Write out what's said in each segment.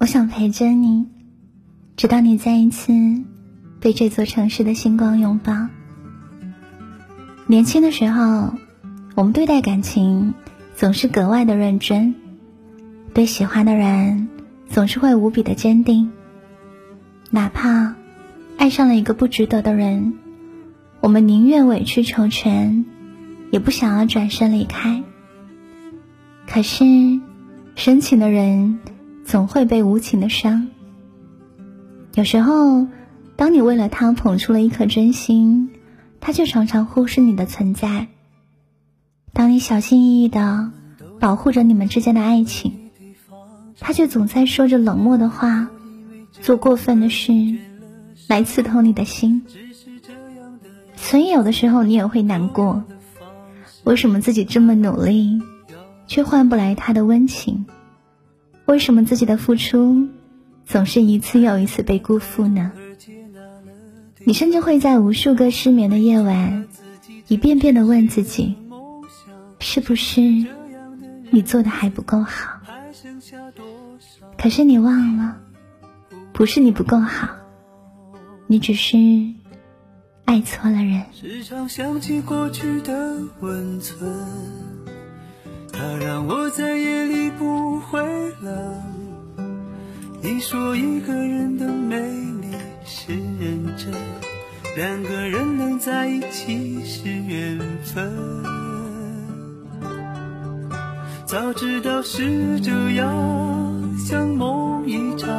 我想陪着你，直到你再一次被这座城市的星光拥抱。年轻的时候，我们对待感情总是格外的认真，对喜欢的人总是会无比的坚定，哪怕爱上了一个不值得的人，我们宁愿委曲求全，也不想要转身离开。可是，深情的人。总会被无情的伤。有时候，当你为了他捧出了一颗真心，他却常常忽视你的存在。当你小心翼翼的保护着你们之间的爱情，他却总在说着冷漠的话，做过分的事，来刺痛你的心。所以，有的时候你也会难过，为什么自己这么努力，却换不来他的温情？为什么自己的付出总是一次又一次被辜负呢？你甚至会在无数个失眠的夜晚，一遍遍的问自己：是不是你做的还不够好？可是你忘了，不是你不够好，你只是爱错了人。时常想起过去的温存，它让我在夜里不会冷。你说一个人的美丽是认真，两个人能在一起是缘分。早知道是这样，像梦一场，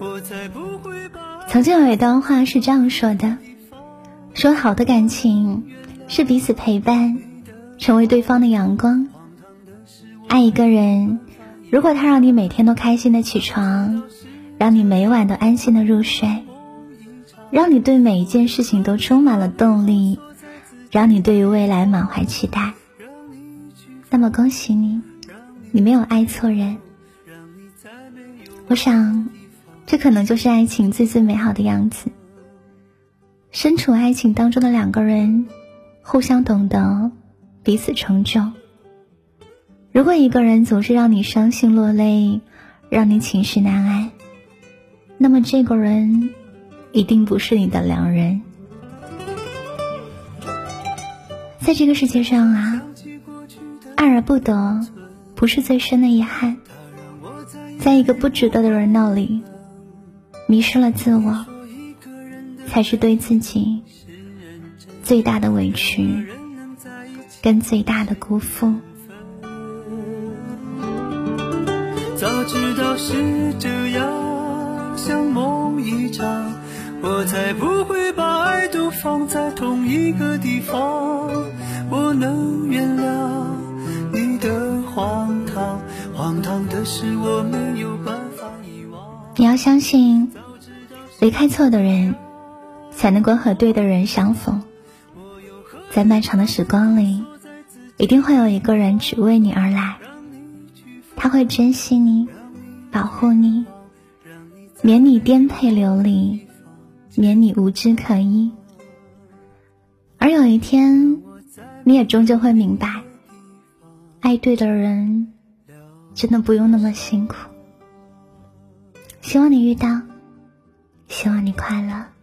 我才不会把。曾经有一段话是这样说的：说好的感情是彼此陪伴，成为对方的阳光。爱一个人，如果他让你每天都开心的起床，让你每晚都安心的入睡，让你对每一件事情都充满了动力，让你对于未来满怀期待，那么恭喜你，你没有爱错人。我想，这可能就是爱情最最美好的样子。身处爱情当中的两个人，互相懂得，彼此成就。如果一个人总是让你伤心落泪，让你寝食难安，那么这个人一定不是你的良人。在这个世界上啊，爱而不得不是最深的遗憾，在一个不值得的人那里迷失了自我，才是对自己最大的委屈跟最大的辜负。早知道是这样，像梦一场，我才不会把爱都放在同一个地方。我能原谅你的荒唐，荒唐的是我没有办法遗忘。你要相信，离开错的人，才能够和对的人相逢。在漫长的时光里，一定会有一个人只为你而来。他会珍惜你，保护你，免你颠沛流离，免你无枝可依。而有一天，你也终究会明白，爱对的人，真的不用那么辛苦。希望你遇到，希望你快乐。